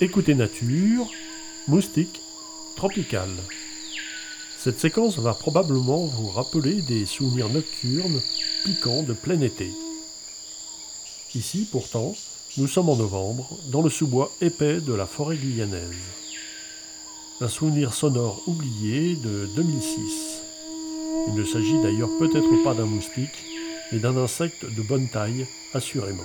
Écoutez nature, moustique, tropical. Cette séquence va probablement vous rappeler des souvenirs nocturnes piquants de plein été. Ici, pourtant, nous sommes en novembre, dans le sous-bois épais de la forêt guyanaise. Un souvenir sonore oublié de 2006. Il ne s'agit d'ailleurs peut-être pas d'un moustique, mais d'un insecte de bonne taille, assurément.